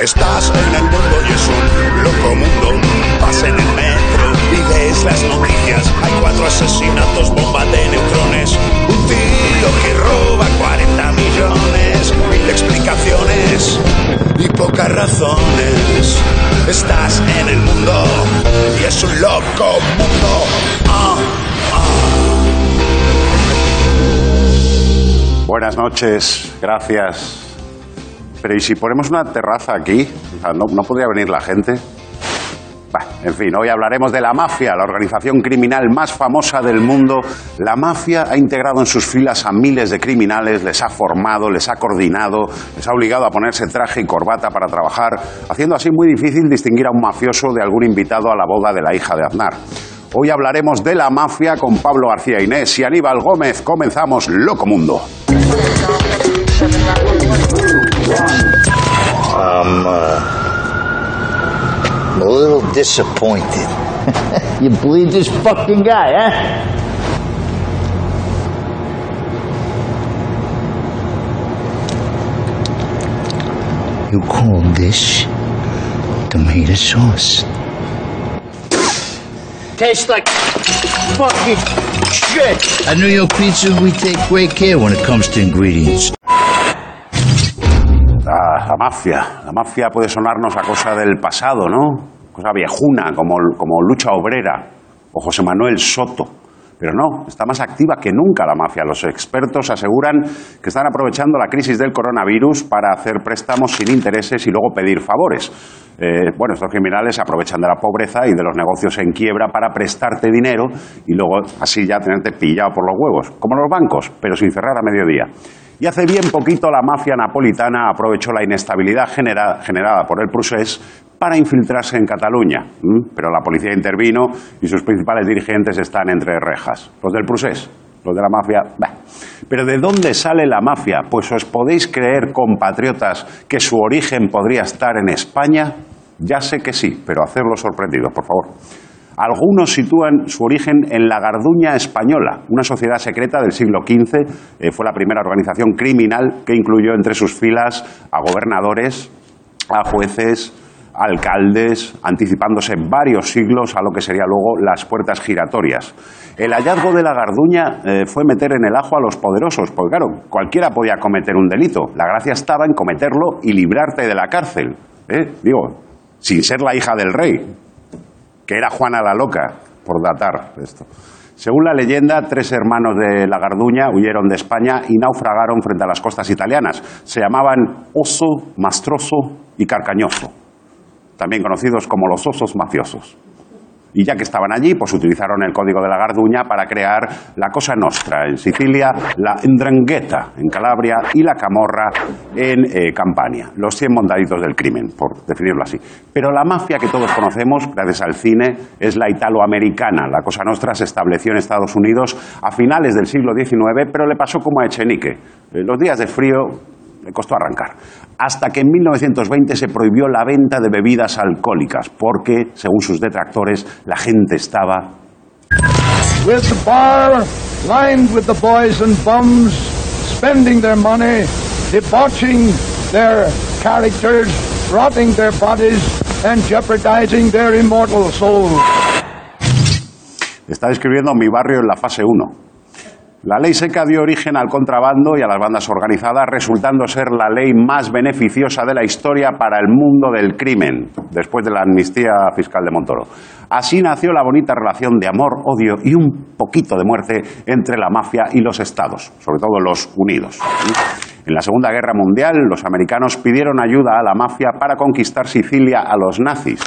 Estás en el mundo y es un loco mundo. Vas en el metro y lees las noticias. Hay cuatro asesinatos, bomba de neutrones. Un tío que roba 40 millones. Mil explicaciones y pocas razones. Estás en el mundo y es un loco mundo. Ah, Buenas noches, gracias. Pero ¿y si ponemos una terraza aquí? ¿no, ¿No podría venir la gente? Bah, en fin, hoy hablaremos de la mafia, la organización criminal más famosa del mundo. La mafia ha integrado en sus filas a miles de criminales, les ha formado, les ha coordinado, les ha obligado a ponerse traje y corbata para trabajar, haciendo así muy difícil distinguir a un mafioso de algún invitado a la boda de la hija de Aznar. Hoy hablaremos de la mafia con Pablo García Inés y Aníbal Gómez. Comenzamos Loco Mundo. I'm uh, a little disappointed. You believe this fucking guy, huh? You call this tomato sauce? Tastes like fucking shit. At New York Pizza, we take great care when it comes to ingredients. La, mafia. La mafia puede sonarnos a cosa del pasado, ¿no? Cosa viejuna, como, como Lucha Obrera o José Manuel Soto. Pero no, está más activa que nunca la mafia. Los expertos aseguran que están aprovechando la crisis del coronavirus para hacer préstamos sin intereses y luego pedir favores. Eh, bueno, estos criminales aprovechan de la pobreza y de los negocios en quiebra para prestarte dinero y luego así ya tenerte pillado por los huevos, como los bancos, pero sin cerrar a mediodía. Y hace bien poquito la mafia napolitana aprovechó la inestabilidad genera- generada por el procés para infiltrarse en Cataluña. Pero la policía intervino y sus principales dirigentes están entre rejas. Los del procés, los de la mafia. Pero ¿de dónde sale la mafia? Pues os podéis creer, compatriotas, que su origen podría estar en España. Ya sé que sí, pero hacerlo sorprendidos, por favor. Algunos sitúan su origen en la Garduña española, una sociedad secreta del siglo XV. eh, fue la primera organización criminal que incluyó entre sus filas a gobernadores, a jueces, alcaldes, anticipándose varios siglos a lo que sería luego las puertas giratorias. El hallazgo de la Garduña eh, fue meter en el ajo a los poderosos, porque claro, cualquiera podía cometer un delito. La gracia estaba en cometerlo y librarte de la cárcel. ¿eh? Digo, sin ser la hija del rey, que era Juana la Loca, por datar esto. Según la leyenda, tres hermanos de la Garduña huyeron de España y naufragaron frente a las costas italianas. Se llamaban Oso, Mastroso y Carcañoso, también conocidos como los osos mafiosos. Y ya que estaban allí, pues utilizaron el código de la Garduña para crear la Cosa Nostra en Sicilia, la Ndrangheta en Calabria y la Camorra en eh, Campania. Los 100 montaditos del crimen, por definirlo así. Pero la mafia que todos conocemos, gracias al cine, es la italoamericana. La Cosa Nostra se estableció en Estados Unidos a finales del siglo XIX, pero le pasó como a Echenique. Eh, Los días de frío le costó arrancar. Hasta que en 1920 se prohibió la venta de bebidas alcohólicas, porque, según sus detractores, la gente estaba with the bar lined with the boys and bums, spending their money, debauching their characters, rotting their bodies, and jeopardizing their immortal souls. Está describiendo mi barrio en la fase 1. La ley seca dio origen al contrabando y a las bandas organizadas, resultando ser la ley más beneficiosa de la historia para el mundo del crimen, después de la amnistía fiscal de Montoro. Así nació la bonita relación de amor, odio y un poquito de muerte entre la mafia y los estados, sobre todo los unidos. En la Segunda Guerra Mundial, los americanos pidieron ayuda a la mafia para conquistar Sicilia a los nazis.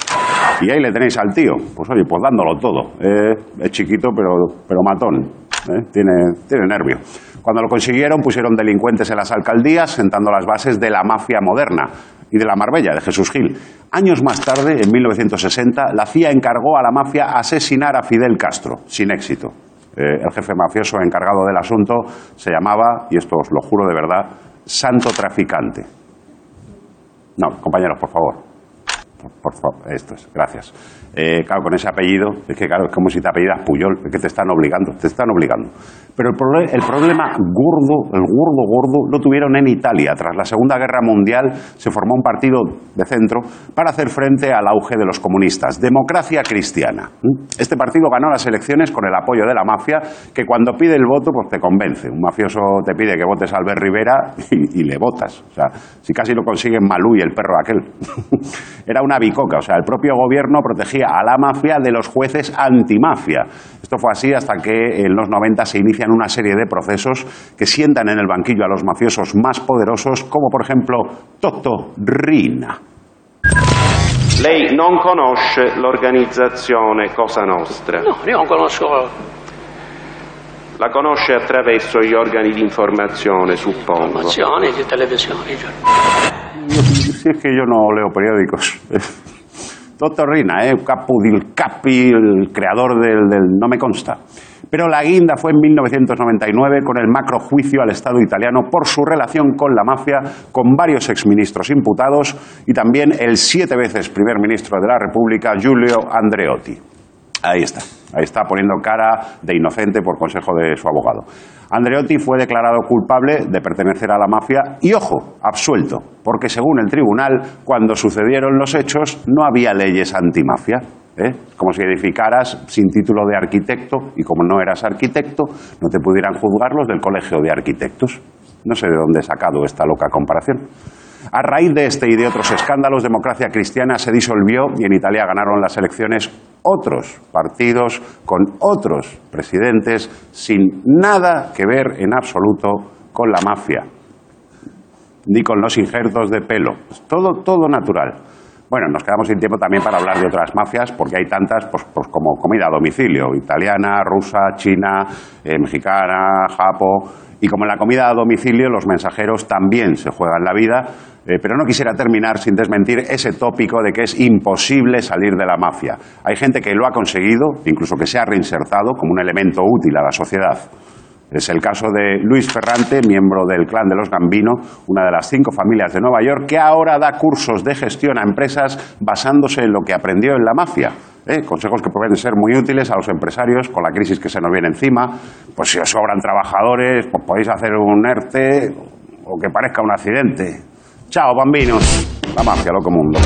Y ahí le tenéis al tío. Pues oye, pues dándolo todo. Eh, es chiquito, pero, pero matón. ¿eh? Tiene, tiene nervio. Cuando lo consiguieron, pusieron delincuentes en las alcaldías, sentando las bases de la mafia moderna y de la Marbella, de Jesús Gil. Años más tarde, en 1960, la CIA encargó a la mafia asesinar a Fidel Castro, sin éxito. Eh, el jefe mafioso encargado del asunto se llamaba, y esto os lo juro de verdad, Santo Traficante. No, compañeros, por favor. Por, favor, esto es, gracias. Eh, claro, con ese apellido, es que claro, es como si te apellidas Puyol, es que te están obligando, te están obligando. Pero el, proble- el problema gordo, el gordo, gordo, lo tuvieron en Italia. Tras la Segunda Guerra Mundial se formó un partido de centro para hacer frente al auge de los comunistas, Democracia Cristiana. ¿Mm? Este partido ganó las elecciones con el apoyo de la mafia, que cuando pide el voto, pues te convence. Un mafioso te pide que votes a Albert Rivera y, y le votas. O sea, si casi lo consiguen Malú y el perro aquel. Era una bicoca. O sea, el propio gobierno protegía a la mafia de los jueces antimafia. Esto fue así hasta que en los 90 se inician una serie de procesos que sientan en el banquillo a los mafiosos más poderosos, como por ejemplo Toto Rina. Lei non conosce l'organizzazione Cosa Nostra. No, io non conosco. La conosce attraverso gli organi di informazione, suppongo. Informazioni di televisione. Si es que yo no leo periódicos. Toto Rina, ¿eh? Capo del Capi, el creador del, del No me consta. Pero la guinda fue en 1999 con el macrojuicio al Estado italiano por su relación con la mafia, con varios exministros imputados y también el siete veces primer ministro de la República, Giulio Andreotti. Ahí está, ahí está poniendo cara de inocente por consejo de su abogado. Andreotti fue declarado culpable de pertenecer a la mafia y, ojo, absuelto, porque según el tribunal, cuando sucedieron los hechos no había leyes antimafia. ¿eh? Como si edificaras sin título de arquitecto y como no eras arquitecto, no te pudieran juzgar los del Colegio de Arquitectos. No sé de dónde he sacado esta loca comparación. A raíz de este y de otros escándalos, Democracia Cristiana se disolvió y en Italia ganaron las elecciones otros partidos con otros presidentes sin nada que ver en absoluto con la mafia, ni con los injertos de pelo. Todo, todo natural. Bueno, nos quedamos sin tiempo también para hablar de otras mafias, porque hay tantas pues, pues como comida a domicilio, italiana, rusa, china, eh, mexicana, japo. Y como en la comida a domicilio, los mensajeros también se juegan la vida. Eh, pero no quisiera terminar sin desmentir ese tópico de que es imposible salir de la mafia. Hay gente que lo ha conseguido, incluso que se ha reinsertado como un elemento útil a la sociedad. Es el caso de Luis Ferrante, miembro del clan de los Gambino, una de las cinco familias de Nueva York, que ahora da cursos de gestión a empresas basándose en lo que aprendió en la mafia. ¿eh? Consejos que pueden ser muy útiles a los empresarios con la crisis que se nos viene encima. Pues si os sobran trabajadores, pues podéis hacer un ERTE o que parezca un accidente. Chao, bambinos. La mafia, loco mundo.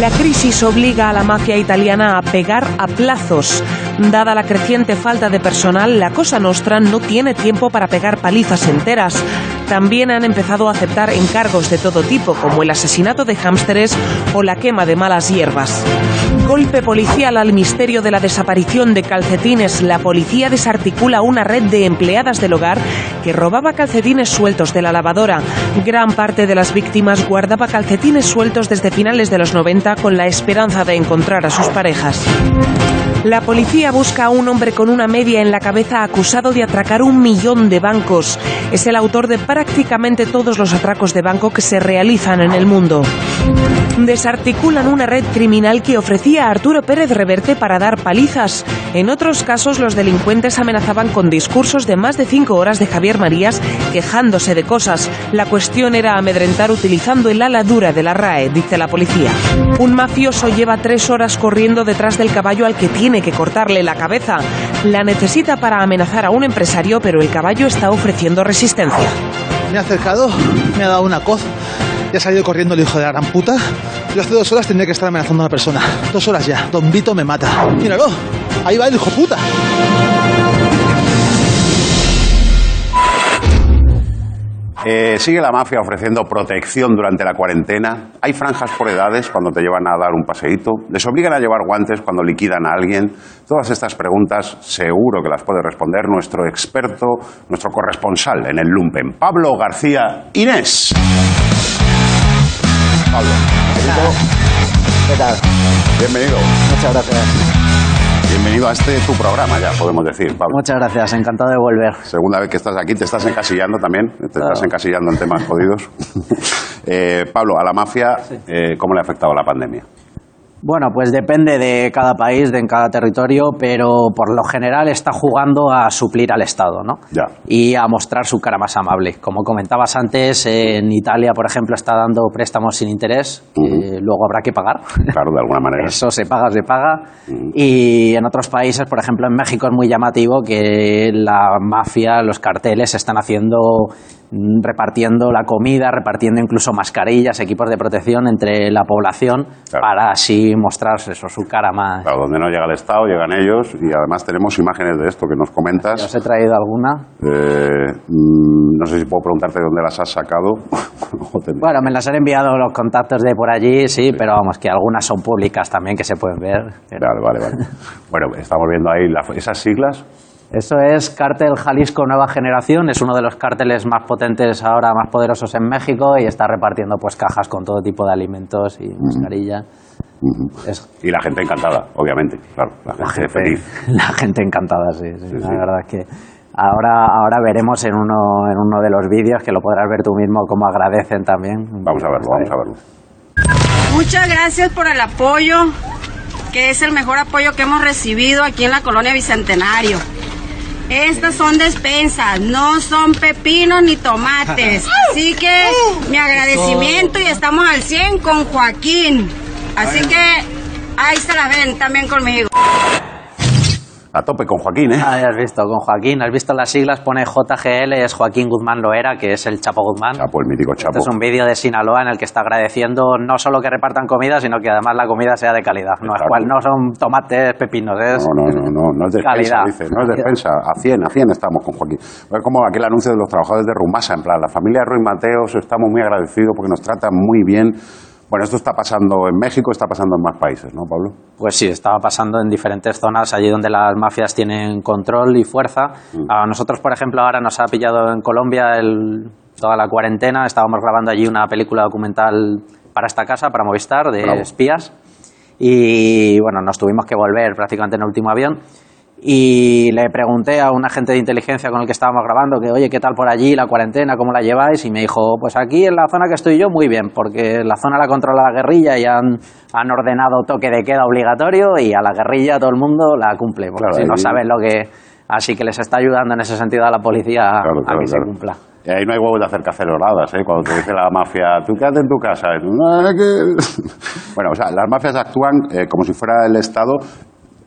La crisis obliga a la mafia italiana a pegar a plazos. Dada la creciente falta de personal, la Cosa Nostra no tiene tiempo para pegar palizas enteras. También han empezado a aceptar encargos de todo tipo, como el asesinato de hámsteres o la quema de malas hierbas. Golpe policial al misterio de la desaparición de calcetines. La policía desarticula una red de empleadas del hogar que robaba calcetines sueltos de la lavadora. Gran parte de las víctimas guardaba calcetines sueltos desde finales de los 90 con la esperanza de encontrar a sus parejas. La policía busca a un hombre con una media en la cabeza acusado de atracar un millón de bancos. Es el autor de prácticamente todos los atracos de banco que se realizan en el mundo. Desarticulan una red criminal que ofrecía a Arturo Pérez Reverte para dar palizas. En otros casos, los delincuentes amenazaban con discursos de más de cinco horas de Javier Marías quejándose de cosas. La cuestión era amedrentar utilizando el ala dura de la RAE, dice la policía. Un mafioso lleva tres horas corriendo detrás del caballo al que tiene que cortarle la cabeza. La necesita para amenazar a un empresario, pero el caballo está ofreciendo resistencia. Me ha acercado, me ha dado una coz y ha salido corriendo el hijo de la gran puta. Yo hace dos horas tenía que estar amenazando a una persona. Dos horas ya. Don Vito me mata. Míralo. Ahí va el hijo puta. Eh, sigue la mafia ofreciendo protección durante la cuarentena. Hay franjas por edades cuando te llevan a dar un paseíto. Les obligan a llevar guantes cuando liquidan a alguien. Todas estas preguntas seguro que las puede responder nuestro experto, nuestro corresponsal en el Lumpen, Pablo García Inés. Pablo, ¿Qué tal? bienvenido. Muchas gracias. Bienvenido a este tu programa, ya podemos decir, Pablo. Muchas gracias, encantado de volver. Segunda vez que estás aquí, te estás encasillando también, te estás encasillando en temas jodidos. Eh, Pablo, a la mafia, eh, ¿cómo le ha afectado la pandemia? Bueno, pues depende de cada país, de en cada territorio, pero por lo general está jugando a suplir al Estado, ¿no? Ya. Y a mostrar su cara más amable. Como comentabas antes, en Italia, por ejemplo, está dando préstamos sin interés, que luego habrá que pagar. Claro, de alguna manera. Eso se paga, se paga. Y en otros países, por ejemplo, en México es muy llamativo que la mafia, los carteles están haciendo repartiendo la comida, repartiendo incluso mascarillas, equipos de protección entre la población Claro. para así mostrarse eso, su cara más. Claro, donde no llega el Estado, llegan ellos y además tenemos imágenes de esto que nos comentas. ¿Os he traído alguna? Eh, mm, no sé si puedo preguntarte dónde las has sacado. Bueno, me las han enviado los contactos de por allí, sí, pero vamos, que algunas son públicas también que se pueden ver. Pero Vale, vale, vale. Bueno, estamos viendo ahí la- esas siglas. Eso es Cártel Jalisco Nueva Generación, es uno de los cárteles más potentes ahora, más poderosos en México y está repartiendo pues cajas con todo tipo de alimentos y mascarillas. Es Y la gente encantada, obviamente. Claro, la gente, la gente, feliz. la gente encantada, sí, sí, Sí, la sí. verdad es que ahora, ahora veremos en uno, en uno de los vídeos que lo podrás ver tú mismo cómo agradecen también. Vamos a verlo, vamos a verlo. Muchas gracias por el apoyo, que es el mejor apoyo que hemos recibido aquí en la colonia Bicentenario. Estas son despensas, no son pepinos ni tomates. Así que mi agradecimiento y estamos al 100 con Joaquín. Así que ahí se la ven también conmigo. A tope con Joaquín, ¿eh? Ah, has visto, con Joaquín, has visto las siglas, pone JGL, es Joaquín Guzmán Loera, que es el Chapo Guzmán. Chapo, el mítico Chapo. Este es un vídeo de Sinaloa en el que está agradeciendo no solo que repartan comida, sino que además la comida sea de calidad. No, es cual, no son tomates, pepinos, es No, no, no, no, no es defensa, calidad. dice, no es defensa. A 100, a 100 estamos con Joaquín. Es como aquel anuncio de los trabajadores de Rumasa, en plan, la familia Ruiz Mateos estamos muy agradecidos porque nos tratan muy bien. Bueno, esto está pasando en México, está pasando en más países, ¿no, Pablo? Pues sí, estaba pasando en diferentes zonas, allí donde las mafias tienen control y fuerza. Mm. A nosotros, por ejemplo, ahora nos ha pillado en Colombia el- toda la cuarentena. Estábamos grabando allí una película documental para esta casa, para Movistar, de Bravo. espías. Y bueno, nos tuvimos que volver prácticamente en el último avión. Y le pregunté a un agente de inteligencia con el que estábamos grabando que, oye, ¿qué tal por allí la cuarentena? ¿Cómo la lleváis? Y me dijo, pues aquí en la zona que estoy yo, muy bien, porque la zona la controla la guerrilla y han, han ordenado toque de queda obligatorio y a la guerrilla todo el mundo la cumple, porque Claro, si no saben lo que... Así que les está ayudando en ese sentido a la policía a- Claro, a claro, que se cumpla. Y ahí no hay huevos de hacer caceroladas, ¿eh? Cuando te dice la mafia, tú quédate en tu casa. Y tú, "No, es que-". Bueno, o sea, las mafias actúan eh, como si fuera el Estado.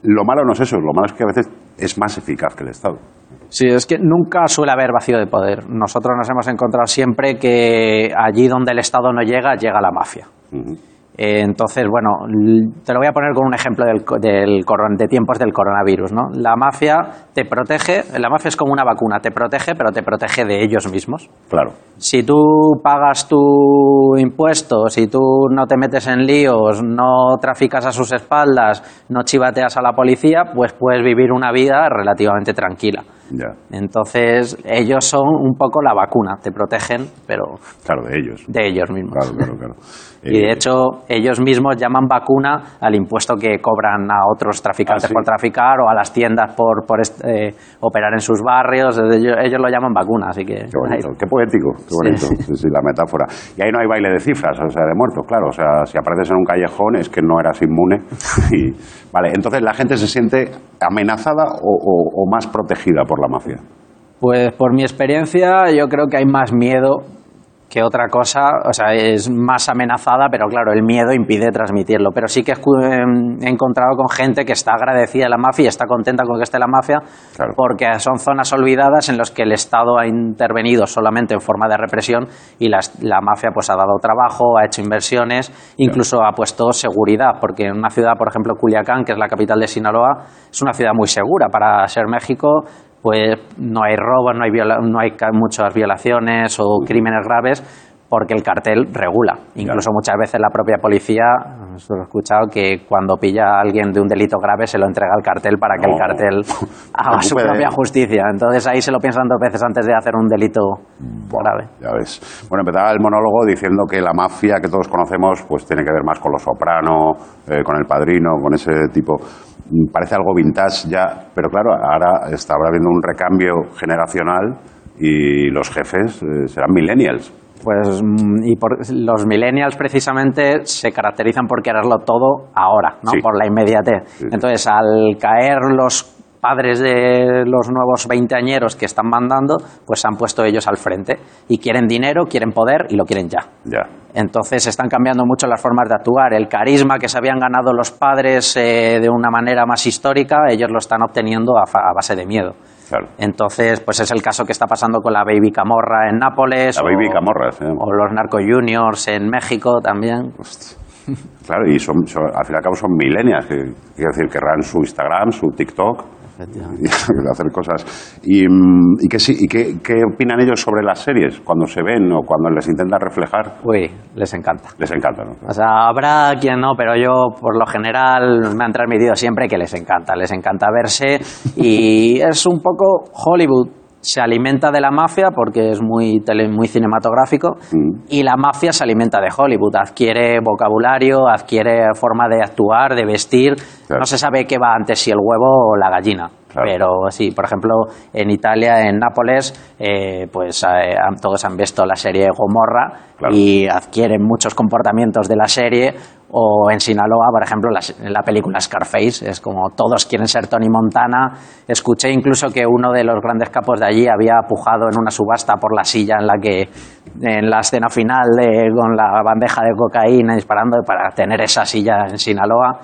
Lo malo no es eso, lo malo es que a veces es más eficaz que el Estado. Sí, es que nunca suele haber vacío de poder. Nosotros nos hemos encontrado siempre que allí donde el Estado no llega, llega la mafia. Eh, entonces, bueno, te lo voy a poner con un ejemplo del, del coron- de tiempos del coronavirus. ¿no? La mafia te protege, la mafia es como una vacuna, te protege, pero te protege de ellos mismos. Claro. Si tú pagas tu impuesto, si tú no te metes en líos, no traficas a sus espaldas, no chivateas a la policía, pues puedes vivir una vida relativamente tranquila. Ya. Entonces, ellos son un poco la vacuna, te protegen, pero Claro, de ellos. de ellos mismos. Claro, claro, claro. Y de Eh, hecho, ellos mismos llaman vacuna al impuesto que cobran a otros traficantes Ah, sí. por traficar o a las tiendas por, por eh, operar en sus barrios. Ellos, ellos lo llaman vacuna, así que. Qué bonito, qué poético, qué bonito, sí, sí, la metáfora. Y ahí no hay baile de cifras, o sea, de muertos, claro. O sea, si apareces en un callejón es que no eras inmune. Y, vale, entonces la gente se siente amenazada o, o- o más protegida por la mafia. Pues por mi experiencia, yo creo que hay más miedo que otra cosa, o sea, es más amenazada, pero claro, el miedo impide transmitirlo. Pero sí que he em, encontrado con gente que está agradecida de la mafia y está contenta con que esté la mafia, Claro. porque son zonas olvidadas en las que el Estado ha intervenido solamente en forma de represión y las- la mafia pues ha dado trabajo, ha hecho inversiones, incluso ha puesto seguridad, porque en una ciudad, por ejemplo, Culiacán, que es la capital de Sinaloa, es una ciudad muy segura para ser México pues no hay robos, no hay, viola- no hay muchas violaciones o crímenes graves porque el cartel regula. Incluso muchas veces la propia policía, lo he escuchado, que cuando pilla a alguien de un delito grave se lo entrega al cartel para que el cartel haga su propia justicia. Entonces ahí se lo piensan dos veces antes de hacer un delito grave. Ya ves. Bueno, empezaba el monólogo diciendo que la mafia que todos conocemos pues tiene que ver más con los soprano, eh, con el padrino, con ese tipo. Parece algo vintage ya, pero claro, ahora está habiendo un recambio generacional y los jefes eh, serán millennials. Pues mm, y por, los millennials precisamente se caracterizan por quererlo todo ahora, ¿no? Sí. Por la inmediatez. Entonces, al caer los padres de los nuevos veinteañeros que están mandando, pues se han puesto ellos al frente y quieren dinero, quieren poder y lo quieren ya. Ya. Entonces están cambiando mucho las formas de actuar. El carisma que se habían ganado los padres eh, de una manera más histórica, ellos lo están obteniendo a, a base de miedo. Claro. Entonces, pues es el caso que está pasando con la Baby Camorra en Nápoles. La o- Baby Camorras, ¿eh? O los Narco Juniors en México también. Claro, y son, son- al fin y al cabo son milenias, que quiero decir, querrán su Instagram, su TikTok, y hacer cosas. ¿Y, mm, y, qué, sí- y qué, qué opinan ellos sobre las series? Cuando se ven o cuando les intentan reflejar, Uy, les encanta. les encanta, ¿no? O sea, habrá quien no, pero yo por lo general me han transmitido siempre que les encanta, les encanta verse y es un poco Hollywood. Se alimenta de la mafia porque es muy, tele- muy cinematográfico Mm. y la mafia se alimenta de Hollywood. Adquiere vocabulario, adquiere forma de actuar, de vestir. Claro. No se sabe qué va antes, si el huevo o la gallina. Claro. Pero sí, por ejemplo, en Italia, en Nápoles, eh, pues eh, todos han visto la serie Gomorra Claro. y adquieren muchos comportamientos de la serie. O en Sinaloa, por ejemplo, la, en la película Scarface, es como todos quieren ser Tony Montana. Escuché incluso que uno de los grandes capos de allí había pujado en una subasta por la silla en la que, en la escena final, de- con la bandeja de cocaína disparando para tener esa silla en Sinaloa.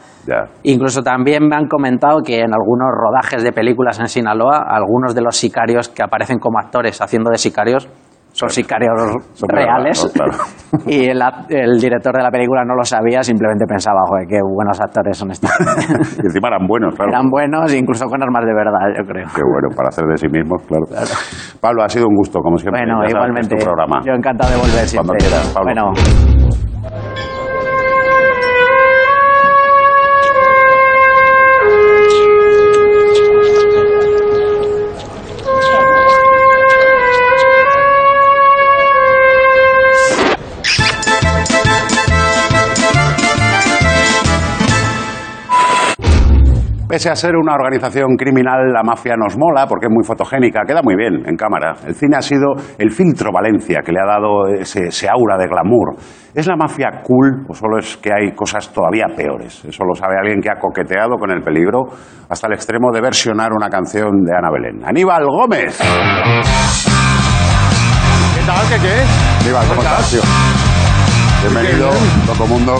Incluso también me han comentado que en algunos rodajes de películas en Sinaloa, algunos de los sicarios que aparecen como actores haciendo de sicarios son sicarios Son reales. verdad, ¿no? Claro. Y el, el director de la película no lo sabía, simplemente pensaba, joder, qué buenos actores son estos. Y encima eran buenos, claro. Eran buenos, incluso con armas de verdad, yo creo. Qué bueno, para hacer de sí mismos, claro. Pablo, ha sido un gusto, como siempre. Bueno, igualmente. Tu programa. Yo encantado de volver Cuando siempre. quieras, Pablo. Bueno. Pese a ser una organización criminal, la mafia nos mola porque es muy fotogénica, queda muy bien en cámara. El cine ha sido el filtro Valencia que le ha dado ese, ese aura de glamour. ¿Es la mafia cool o solo es que hay cosas todavía peores? Eso lo sabe alguien que ha coqueteado con el peligro hasta el extremo de versionar una canción de Ana Belén. Aníbal Gómez. ¿Qué tal? ¿Qué qué? Aníbal, ¿cómo estás, tío? Bienvenido, todo mundo.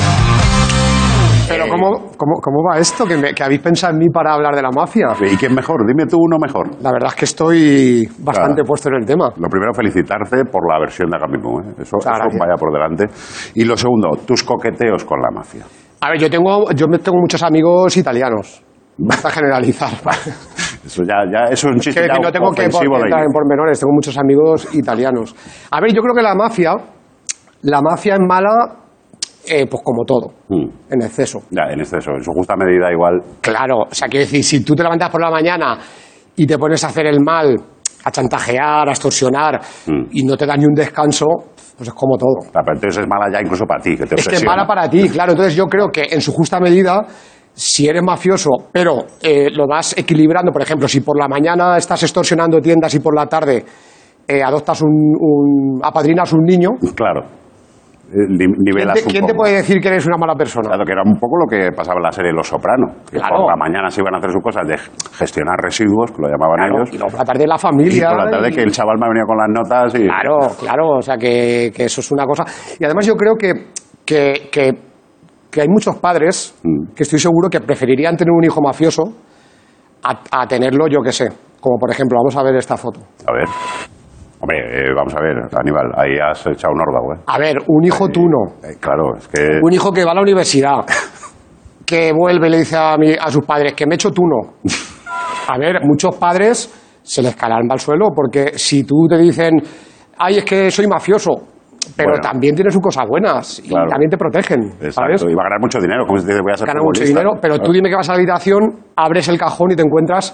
Pero ¿cómo, cómo, cómo va esto? ¿Que, me- que habéis pensado en mí para hablar de la mafia? ¿Y quién mejor? Dime tú uno mejor. La verdad es que estoy bastante Claro. puesto en el tema. Lo primero, felicitarte por la versión de Agamemnon. ¿eh? Eso, vaya por delante. Y lo segundo, tus coqueteos con la mafia. A ver, yo tengo, yo tengo muchos amigos italianos. Basta generalizar. Eso ya, ya eso es un chiste que, ya que no tengo que entrar en pormenores, tengo muchos amigos italianos. A ver, yo creo que la mafia, la mafia es mala, eh, pues como todo, Mm. en exceso. Ya, en exceso, en su justa medida igual. Claro, o sea, quiero decir, si tú te levantas por la mañana y te pones a hacer el mal, a chantajear, a extorsionar, Mm. y no te da ni un descanso, pues es como todo. Ah, pero entonces es mala ya incluso para ti, que te Es que es mala para ti, claro. Entonces yo creo que en su justa medida, si eres mafioso, pero eh, lo vas equilibrando, por ejemplo, si por la mañana estás extorsionando tiendas y por la tarde eh, adoptas un, un- apadrinas un niño, Claro. Eh, ¿quién, te, quién puede decir que eres una mala persona? Claro, que era un poco lo que pasaba en la serie Los Sopranos. Que Claro. por la mañana se iban a hacer sus cosas de gestionar residuos, que lo llamaban Claro, ellos. y luego por la tarde la Y familia. por la tarde y- que el chaval me ha venido con las notas y... Claro, claro, o sea que, que eso es una cosa. Y además yo creo que, que, que, que hay muchos padres Mm. que estoy seguro que preferirían tener un hijo mafioso a, a tenerlo, yo que sé. Como por ejemplo, vamos a ver esta foto. A ver. Hombre, eh, vamos a ver, Aníbal, ahí has echado un órdago, ¿eh? A ver, un hijo tú no. Eh, Claro, es que... Un hijo que va a la universidad, que vuelve y le dice a, mi- a sus padres que me echo tú no. A ver, muchos padres se les alma al suelo porque si tú te dicen, ay, es que soy mafioso, pero Bueno. también tiene sus cosas buenas y Claro. también te protegen, ¿sabes? Exacto, y va a ganar mucho dinero, como si te dice, voy a ser Ganas mucho dinero, pero tú dime que vas a la habitación, abres el cajón y te encuentras,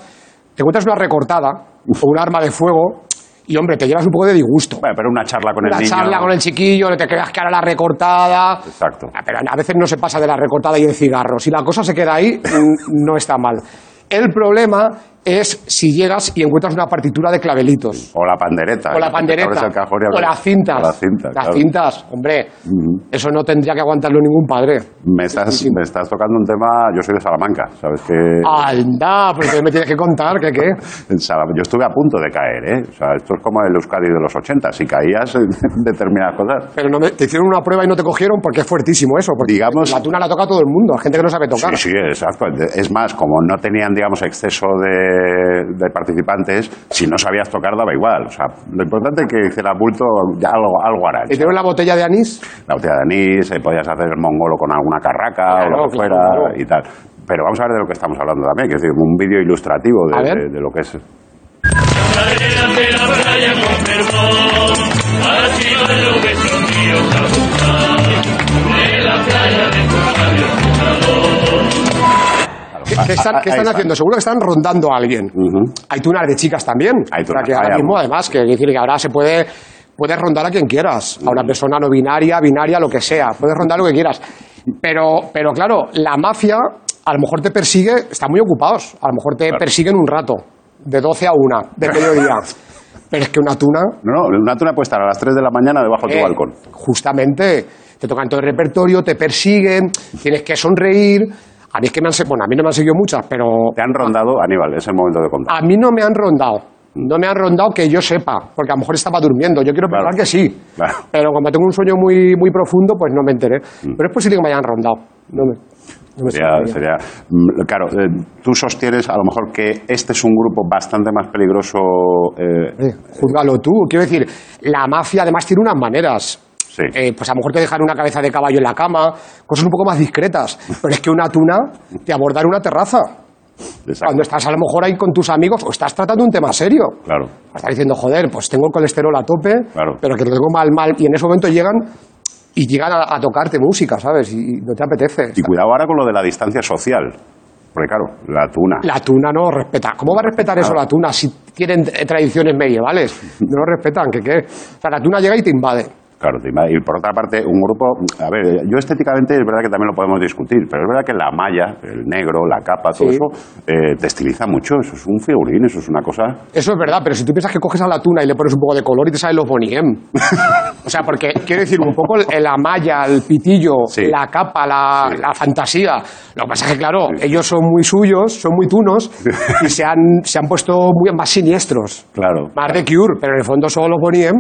te encuentras una recortada o un arma de fuego y, hombre, te llevas un poco de disgusto. Bueno, pero una charla con el Una niño... charla con el chiquillo, no te creas que ahora la recortada. Exacto. Ah, Pero a veces no se pasa de la recortada y el cigarro. Si la cosa se queda ahí, mm, no está mal. El problema es si llegas y encuentras una partitura de clavelitos. O la pandereta. O la pandereta. abres el cajón y O las cintas. O las cintas. Las claro. cintas, hombre. Eso no tendría que aguantarlo ningún padre. Me estás, me estás tocando un tema. Yo soy de Salamanca, ¿sabes? Que Anda, porque me tienes que contar que qué. yo estuve a punto de caer, ¿eh? O sea, esto es como el Euskadi de los 80. Si caías en determinadas cosas. Pero no me- te hicieron una prueba y no te cogieron porque es fuertísimo eso. Porque Digamos- la tuna la toca todo el mundo, hay gente que no sabe tocar. Sí, sí, exacto. Es más, como no tenían, digamos, exceso de, de participantes, si no sabías tocar daba igual. O sea, lo importante es que hiciera bulto, algo, algo hará. ¿Te dieron la botella de anís? La botella de anís, eh, podías hacer el mongolo con alguna carraca Claro, o lo que claro, fuera claro. y tal. Pero vamos a ver de lo que estamos hablando también, que es decir, un vídeo ilustrativo de, de- de lo que es. ¿Qué, qué están, qué Ahí están está. haciendo? Seguro que están rondando a alguien. Hay tunas de chicas también. Hay tunas, que ahora mismo, además, que decir que ahora se puede, puedes rondar a quien quieras. A una persona no binaria, binaria, lo que sea. Puedes rondar lo que quieras. Pero, pero claro, la mafia a lo mejor te persigue, están muy ocupados. A lo mejor te persiguen un rato, de 12 a 1, de mediodía. Pero es que una tuna, No, no, una tuna puede estar a las 3 de la mañana debajo de tu Eh, balcón. Justamente, te tocan todo el repertorio, te persiguen, tienes que sonreír. A mí es que me han, bueno, a mí no me han seguido muchas, pero Te han rondado, Aníbal, es el momento de contar. a mí no me han rondado. No me han rondado que yo sepa, porque a lo mejor estaba durmiendo. Yo quiero pensar que sí. Claro. Pero como tengo un sueño muy, muy profundo, pues no me enteré. Pero es posible que me hayan rondado. No me, no Sería, sería- mm, claro, eh, tú sostienes a lo mejor que este es un grupo bastante más peligroso. eh, Eh, júzgalo tú. Quiero decir, la mafia además tiene unas maneras. Sí. Eh, pues a lo mejor te dejan una cabeza de caballo en la cama, cosas un poco más discretas. Pero es que una tuna te abordar una terraza. exacto, Cuando estás a lo mejor ahí con tus amigos o estás tratando un tema serio. Claro. Estás diciendo, joder, pues tengo el colesterol a tope, Claro. pero que lo tengo mal, mal. Y en ese momento llegan y llegan a, a tocarte música, ¿sabes? Y no te apetece. Y cuidado ahora con lo de la distancia social. Porque claro, la tuna. La tuna no respeta. ¿Cómo va a respetar eso la tuna si tienen tradiciones medievales? No lo respetan, ¿qué qué? O sea, la tuna llega y te invade. Claro, y por otra parte, un grupo. A ver, yo estéticamente es verdad que también lo podemos discutir, pero es verdad que la malla, el negro, la capa, todo Sí. eso, eh, te estiliza mucho. Eso es un figurín, eso es una cosa. Eso es verdad, pero si tú piensas que coges a la tuna y le pones un poco de color y te salen los boniem. O sea, porque quiero decir, un poco la malla, el pitillo, Sí. la capa, la, Sí. la fantasía. Lo que pasa es que, claro, ellos son muy suyos, son muy tunos y se han, se han puesto muy más siniestros. Claro. Más de Cure, pero en el fondo son los boniem.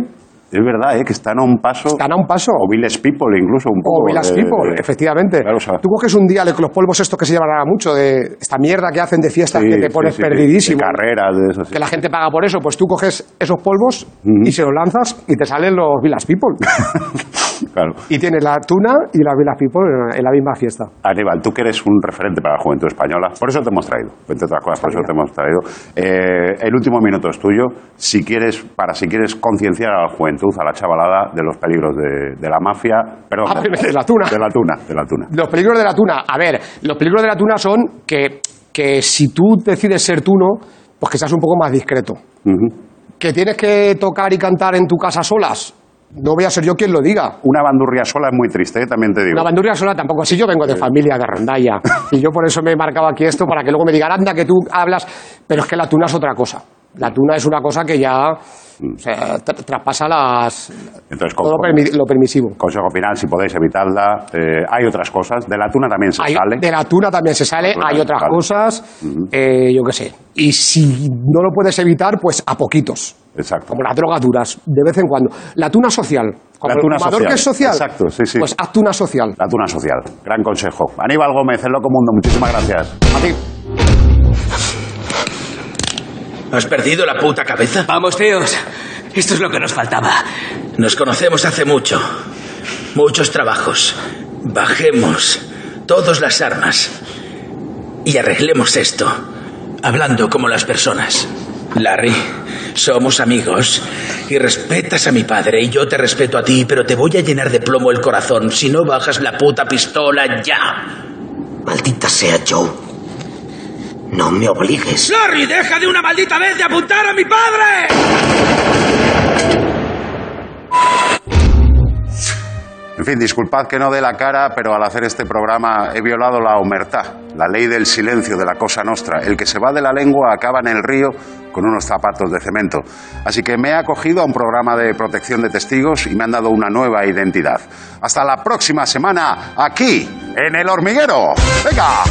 Es verdad, ¿eh? que están a un paso. Están a un paso. O Village People, incluso un poco. O Village de- People, de- efectivamente. Claro, o sea- Tú coges un día los polvos estos que se llaman ahora mucho, de esta mierda que hacen de fiestas Sí, que te pones sí, sí, perdidísimo. De carreras, de esas. que la gente paga por eso, pues tú coges esos polvos y se los lanzas y te salen los Village People. Claro. y tienes la tuna y las Village People en- la misma fiesta. Aníbal, tú que eres un referente para la juventud española, por eso te hemos traído, entre otras cosas, por eso te hemos traído. Eh, el último minuto es tuyo, si quieres, para si quieres concienciar a la juventud, a la chavalada, de los peligros de, de la mafia, perdón, Ah, de la tuna. de la tuna, de la tuna. Los peligros de la tuna. A ver, los peligros de la tuna son que, que si tú decides ser tuno, pues que seas un poco más discreto. Que tienes que tocar y cantar en tu casa solas. No voy a ser yo quien lo diga. Una bandurria sola es muy triste, eh, también te digo. Una bandurria sola tampoco. Si yo vengo de familia de rondalla. Y yo por eso me he marcado aquí esto, para que luego me digan, anda, que tú hablas. Pero es que la tuna es otra cosa. La tuna es una cosa que ya o sea, tra- traspasa las, Entonces, todo permi- lo permisivo. consejo final, si podéis evitarla, eh, hay otras cosas, de la tuna también se Hay- sale. de la tuna también se sale, tuna hay otras sale. cosas, eh, yo qué sé. Y si no lo puedes evitar, pues a poquitos. Exacto. Como las drogas duras, de vez en cuando. La tuna social. Como La tuna el social. que es social. Exacto, sí, sí. Pues haz tuna social. La tuna social, gran consejo. Aníbal Gómez, el Loco Mundo, muchísimas gracias. A ti. ¿Has perdido la puta cabeza? Vamos, tíos. Esto es lo que nos faltaba. Nos conocemos hace mucho. Muchos trabajos. Bajemos todas las armas. Y arreglemos esto. Hablando como las personas. Larry, somos amigos. Y respetas a mi padre y yo te respeto a ti, pero te voy a llenar de plomo el corazón si no bajas la puta pistola ya. Maldita sea, Joe. No me obligues. Larry, deja de una maldita vez de apuntar a mi padre. En fin, disculpad que no dé la cara, pero al hacer este programa he violado la omertá, la ley del silencio de la cosa nostra. El que se va de la lengua acaba en el río con unos zapatos de cemento. Así que me he acogido a un programa de protección de testigos y me han dado una nueva identidad. Hasta la próxima semana, aquí, en El Hormiguero. ¡Venga!